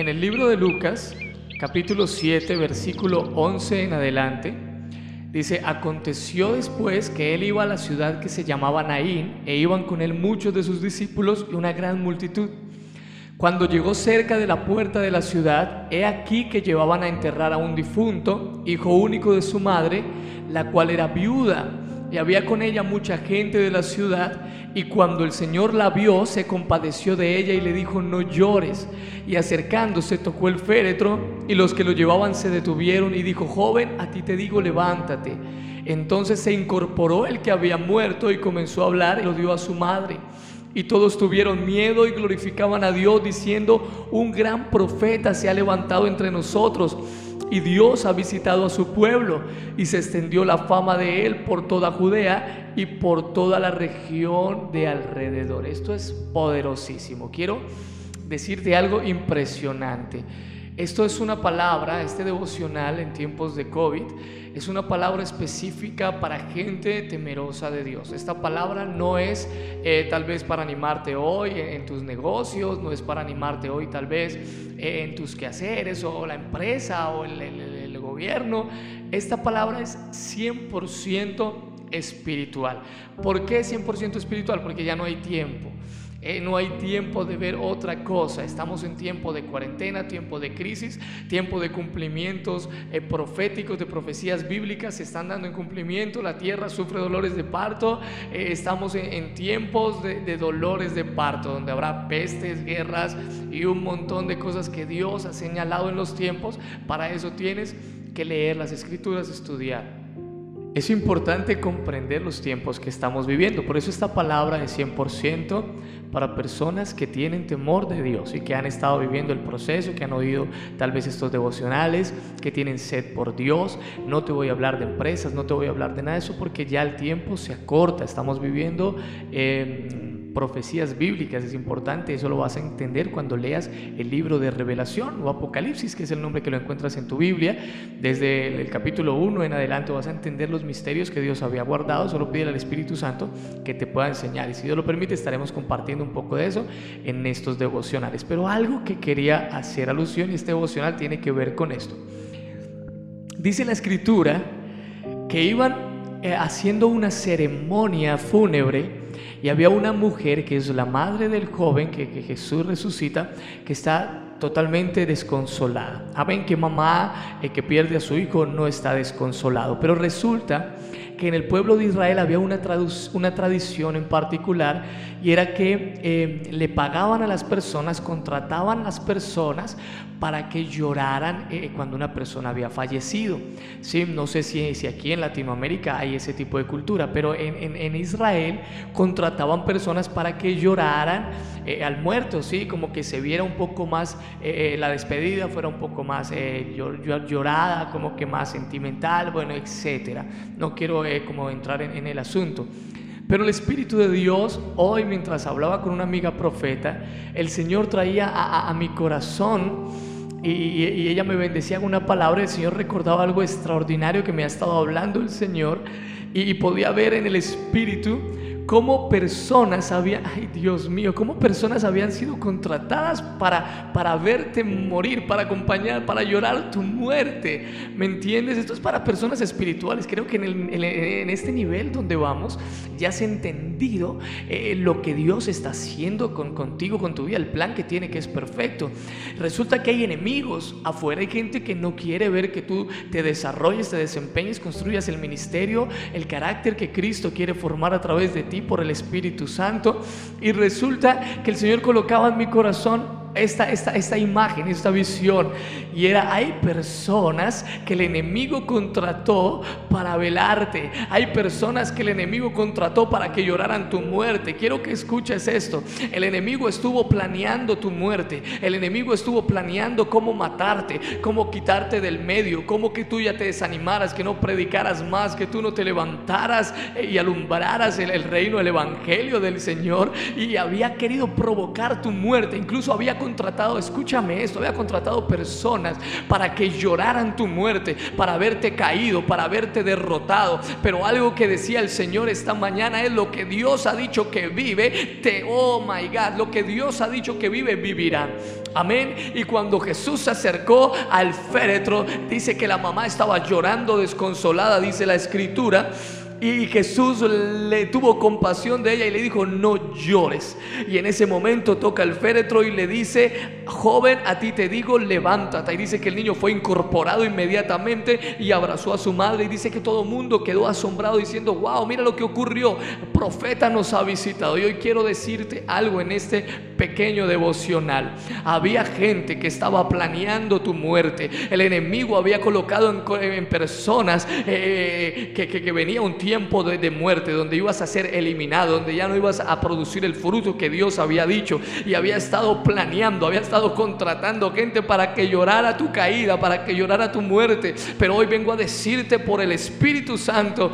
En el libro de Lucas, capítulo 7, versículo 11 en adelante, dice, aconteció después que él iba a la ciudad que se llamaba Naín, e iban con él muchos de sus discípulos y una gran multitud. Cuando llegó cerca de la puerta de la ciudad, he aquí que llevaban a enterrar a un difunto, hijo único de su madre, la cual era viuda y había con ella mucha gente de la ciudad, y cuando el Señor la vio, se compadeció de ella y le dijo, no llores. Y acercándose tocó el féretro, y los que lo llevaban se detuvieron, y dijo, joven, a ti te digo, levántate. Entonces se incorporó el que había muerto y comenzó a hablar y lo dio a su madre. Y todos tuvieron miedo y glorificaban a Dios diciendo, un gran profeta se ha levantado entre nosotros y Dios ha visitado a su pueblo y se extendió la fama de él por toda Judea y por toda la región de alrededor. Esto es poderosísimo. Quiero decirte algo impresionante. Esto es una palabra, este devocional en tiempos de COVID, es una palabra específica para gente temerosa de Dios. Esta palabra no es eh, tal vez para animarte hoy en, tus negocios, no es para animarte hoy tal vez eh, en tus quehaceres o la empresa o el, el gobierno. Esta palabra es 100% espiritual. ¿Por qué 100% espiritual? Porque ya no hay tiempo. Eh, no hay tiempo de ver otra cosa. Estamos en tiempo de cuarentena, tiempo de crisis, tiempo de cumplimientos eh, proféticos, de profecías bíblicas se están dando en cumplimiento. La tierra sufre dolores de parto. Eh, estamos en, tiempos de, dolores de parto, donde habrá pestes, guerras y un montón de cosas que Dios ha señalado en los tiempos. Para eso tienes que leer las escrituras, estudiar. Es importante comprender los tiempos que estamos viviendo, por eso esta palabra es 100% para personas que tienen temor de Dios y que han estado viviendo el proceso, que han oído tal vez estos devocionales, que tienen sed por Dios. No te voy a hablar de empresas, no te voy a hablar de nada de eso porque ya el tiempo se acorta, estamos viviendo... Eh, profecías bíblicas, es importante, eso lo vas a entender cuando leas el libro de Revelación o Apocalipsis, que es el nombre que lo encuentras en tu Biblia. Desde el, capítulo 1 en adelante vas a entender los misterios que Dios había guardado, solo pide al Espíritu Santo que te pueda enseñar y si Dios lo permite estaremos compartiendo un poco de eso en estos devocionales. Pero algo que quería hacer alusión y este devocional tiene que ver con esto. Dice la escritura que iban eh, haciendo una ceremonia fúnebre y había una mujer que es la madre del joven que, Jesús resucita, que está totalmente desconsolada. Saben que mamá eh, que pierde a su hijo no está desconsolado, pero resulta que en el pueblo de Israel había una, una tradición en particular y era que eh, le pagaban a las personas, contrataban a las personas para que lloraran eh, cuando una persona había fallecido. ¿Sí? No sé si, si, aquí en Latinoamérica hay ese tipo de cultura, pero en, en, Israel contrataban personas para que lloraran eh, al muerto, ¿sí? como que se viera un poco más, la despedida fuera un poco más llorada, como que más sentimental, bueno, etcétera. No quiero como entrar en, el asunto. Pero el Espíritu de Dios, hoy mientras hablaba con una amiga profeta, el Señor traía a, mi corazón y, ella me bendecía con una palabra, el Señor recordaba algo extraordinario que me ha estado hablando el Señor y podía ver en el Espíritu cómo personas habían, ay Dios mío, cómo personas habían sido contratadas para, para verte morir, para acompañar, para llorar tu muerte. ¿Me entiendes? Esto es para personas espirituales. Creo que en, este nivel donde vamos ya has entendido eh, lo que Dios está haciendo con, contigo, con tu vida, el plan que tiene que es perfecto. Resulta que hay enemigos afuera, hay gente que no quiere ver que tú te desarrolles, te desempeñes, construyas el ministerio, el carácter que Cristo quiere formar a través de ti por el Espíritu Santo. Y resulta que el Señor colocaba en mi corazón esta, esta, esta imagen, esta visión. Y era, hay personas que el enemigo contrató para velarte. Hay personas que el enemigo contrató para que lloraran tu muerte. Quiero que escuches esto. El enemigo estuvo planeando tu muerte. El enemigo estuvo planeando cómo matarte, cómo quitarte del medio, cómo que tú ya te desanimaras, que no predicaras más, que tú no te levantaras y alumbraras el, el reino, el evangelio del Señor. Y había querido provocar tu muerte. Incluso había contratado, escúchame esto, había contratado personas para que lloraran tu muerte, para verte caído, para verte derrotado. Pero algo que decía el Señor esta mañana es lo que Dios ha dicho que vive, te, oh my God, lo que Dios ha dicho que vive, vivirá. Amén. Y cuando Jesús se acercó al féretro, dice que la mamá estaba llorando desconsolada, dice la escritura. Y Jesús le tuvo compasión de ella y le dijo, no llores. Y en ese momento toca el féretro y le dice, joven, a ti te digo, levántate. Y dice que el niño fue incorporado inmediatamente y abrazó a su madre. Y dice que todo el mundo quedó asombrado diciendo, wow, mira lo que ocurrió. Profeta nos ha visitado. Y hoy quiero decirte algo en este pequeño devocional. Había gente que estaba planeando tu muerte. El enemigo había colocado en, personas eh, que, que venía un tiempo tiempo de, muerte, donde ibas a ser eliminado, donde ya no ibas a producir el fruto que Dios había dicho y había estado planeando, había estado contratando gente para que llorara tu caída, para que llorara tu muerte. Pero hoy vengo a decirte por el Espíritu Santo,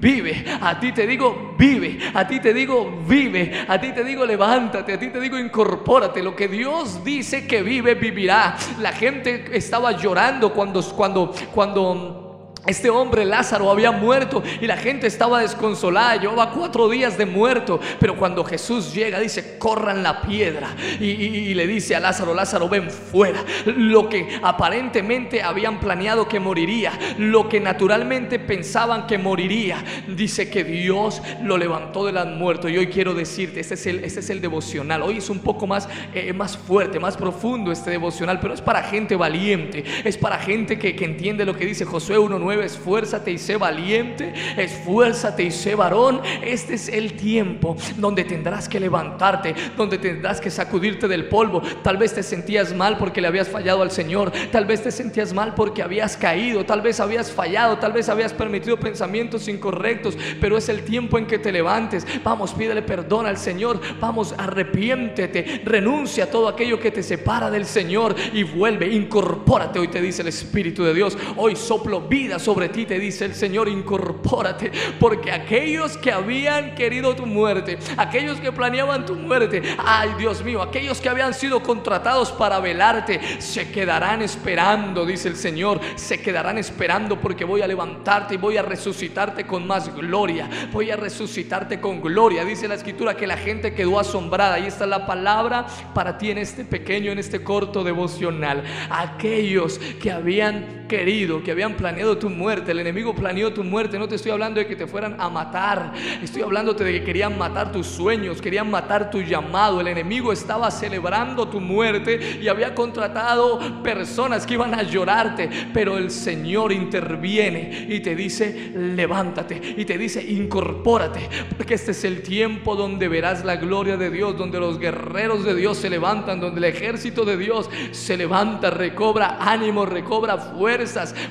vive. A ti te digo, vive. A ti te digo, vive. A ti te digo, levántate. A ti te digo, incorpórate. Lo que Dios dice que vive, vivirá. La gente estaba llorando cuando, cuando, cuando este hombre Lázaro había muerto y la gente estaba desconsolada, llevaba cuatro días de muerto, pero cuando Jesús llega dice, corran la piedra y, le dice a Lázaro, Lázaro, ven fuera. Lo que aparentemente habían planeado que moriría, lo que naturalmente pensaban que moriría, dice que Dios lo levantó de las muertos. Y hoy quiero decirte, este es el, este es el devocional, hoy es un poco más, eh, más fuerte, más profundo este devocional, pero es para gente valiente, es para gente que, que entiende lo que dice Josué 1.9 esfuérzate y sé valiente, esfuérzate y sé varón. Este es el tiempo donde tendrás que levantarte, donde tendrás que sacudirte del polvo. Tal vez te sentías mal porque le habías fallado al Señor, tal vez te sentías mal porque habías caído, tal vez habías fallado, tal vez habías permitido pensamientos incorrectos, pero es el tiempo en que te levantes. Vamos, pídele perdón al Señor, vamos, arrepiéntete, renuncia a todo aquello que te separa del Señor y vuelve, incorpórate. Hoy te dice el Espíritu de Dios, hoy soplo vida sobre ti, te dice el Señor, incorpórate, porque aquellos que habían querido tu muerte, aquellos que planeaban tu muerte, ay Dios mío, aquellos que habían sido contratados para velarte, se quedarán esperando, dice el Señor, se quedarán esperando porque voy a levantarte y voy a resucitarte con más gloria, voy a resucitarte con gloria, dice la escritura que la gente quedó asombrada, y esta es la palabra para ti en este pequeño, en este corto devocional, aquellos que habían querido, que habían planeado tu muerte, el enemigo planeó tu muerte. No te estoy hablando de que te fueran a matar, estoy hablándote de que querían matar tus sueños, querían matar tu llamado. El enemigo estaba celebrando tu muerte y había contratado personas que iban a llorarte, pero el Señor interviene y te dice, levántate y te dice, incorpórate, porque este es el tiempo donde verás la gloria de Dios, donde los guerreros de Dios se levantan, donde el ejército de Dios se levanta, recobra ánimo, recobra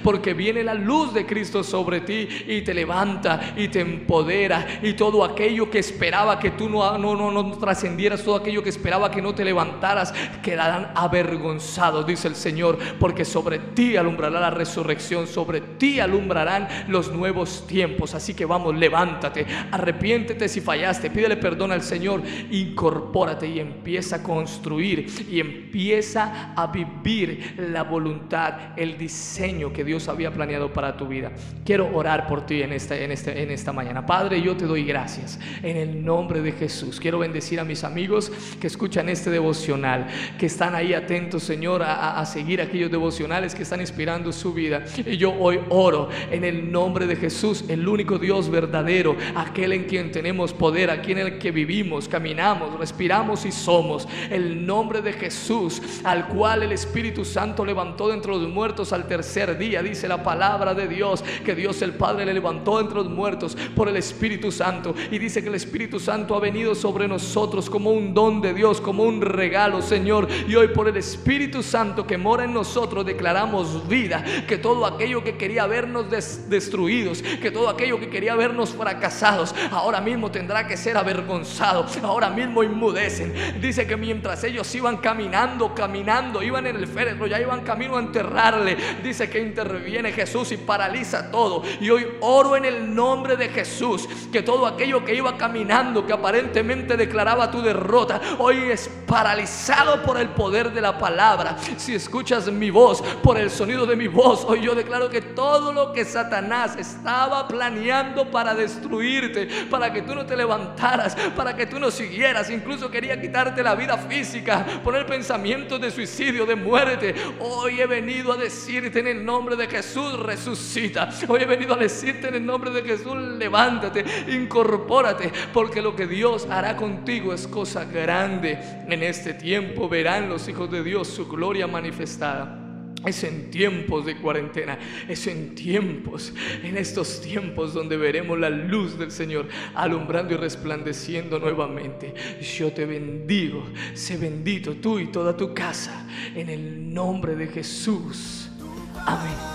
porque viene la luz de Cristo sobre ti y te levanta y te empodera y todo aquello que esperaba que tú no, no, no, no trascendieras, todo aquello que esperaba que no te levantaras, quedarán avergonzados, dice el Señor, porque sobre ti alumbrará la resurrección, sobre ti alumbrarán los nuevos tiempos. Así que vamos, levántate, arrepiéntete si fallaste, pídele perdón al Señor, incorpórate y empieza a construir y empieza a vivir la voluntad, el diseño que Dios había planeado para tu vida. Quiero orar por ti en esta, en, este, en esta mañana. Padre, yo te doy gracias en el nombre de Jesús. Quiero bendecir a mis amigos que escuchan este devocional, que están ahí atentos, Señor, a, seguir aquellos devocionales que están inspirando su vida. Y yo hoy oro en el nombre de Jesús, el único Dios verdadero, aquel en quien tenemos poder, aquí en el que vivimos, caminamos, respiramos y somos. El nombre de Jesús, al cual el Espíritu Santo levantó de entre los muertos al tercer día, dice la palabra de Dios, que Dios el Padre le levantó entre los muertos por el Espíritu Santo. Y dice que el Espíritu Santo ha venido sobre nosotros como un don de Dios, como un regalo, Señor. Y hoy por el Espíritu Santo que mora en nosotros declaramos vida, que todo aquello que quería vernos destruidos, que todo aquello que quería vernos fracasados, ahora mismo tendrá que ser avergonzado, ahora mismo inmudecen. Dice que mientras ellos iban caminando, caminando, iban en el féretro, ya iban camino a enterrarle, que interviene Jesús y paraliza todo. Y hoy oro en el nombre de Jesús que todo aquello que iba caminando, que aparentemente declaraba tu derrota, hoy es paralizado por el poder de la palabra. Si escuchas mi voz, por el sonido de mi voz, hoy yo declaro que todo lo que Satanás estaba planeando para destruirte, para que tú no te levantaras, para que tú no siguieras, incluso quería quitarte la vida física, poner pensamientos de suicidio, de muerte. Hoy he venido a decirte en el nombre de Jesús, resucita. Hoy he venido a decirte en el nombre de Jesús, levántate, incorpórate, porque lo que Dios hará contigo es cosa grande. En este tiempo verán los hijos de Dios su gloria manifestada. Es en tiempos de cuarentena, es en tiempos, en estos tiempos donde veremos la luz del Señor alumbrando y resplandeciendo nuevamente. Yo te bendigo, sé bendito tú y toda tu casa, en el nombre de Jesús. Amén.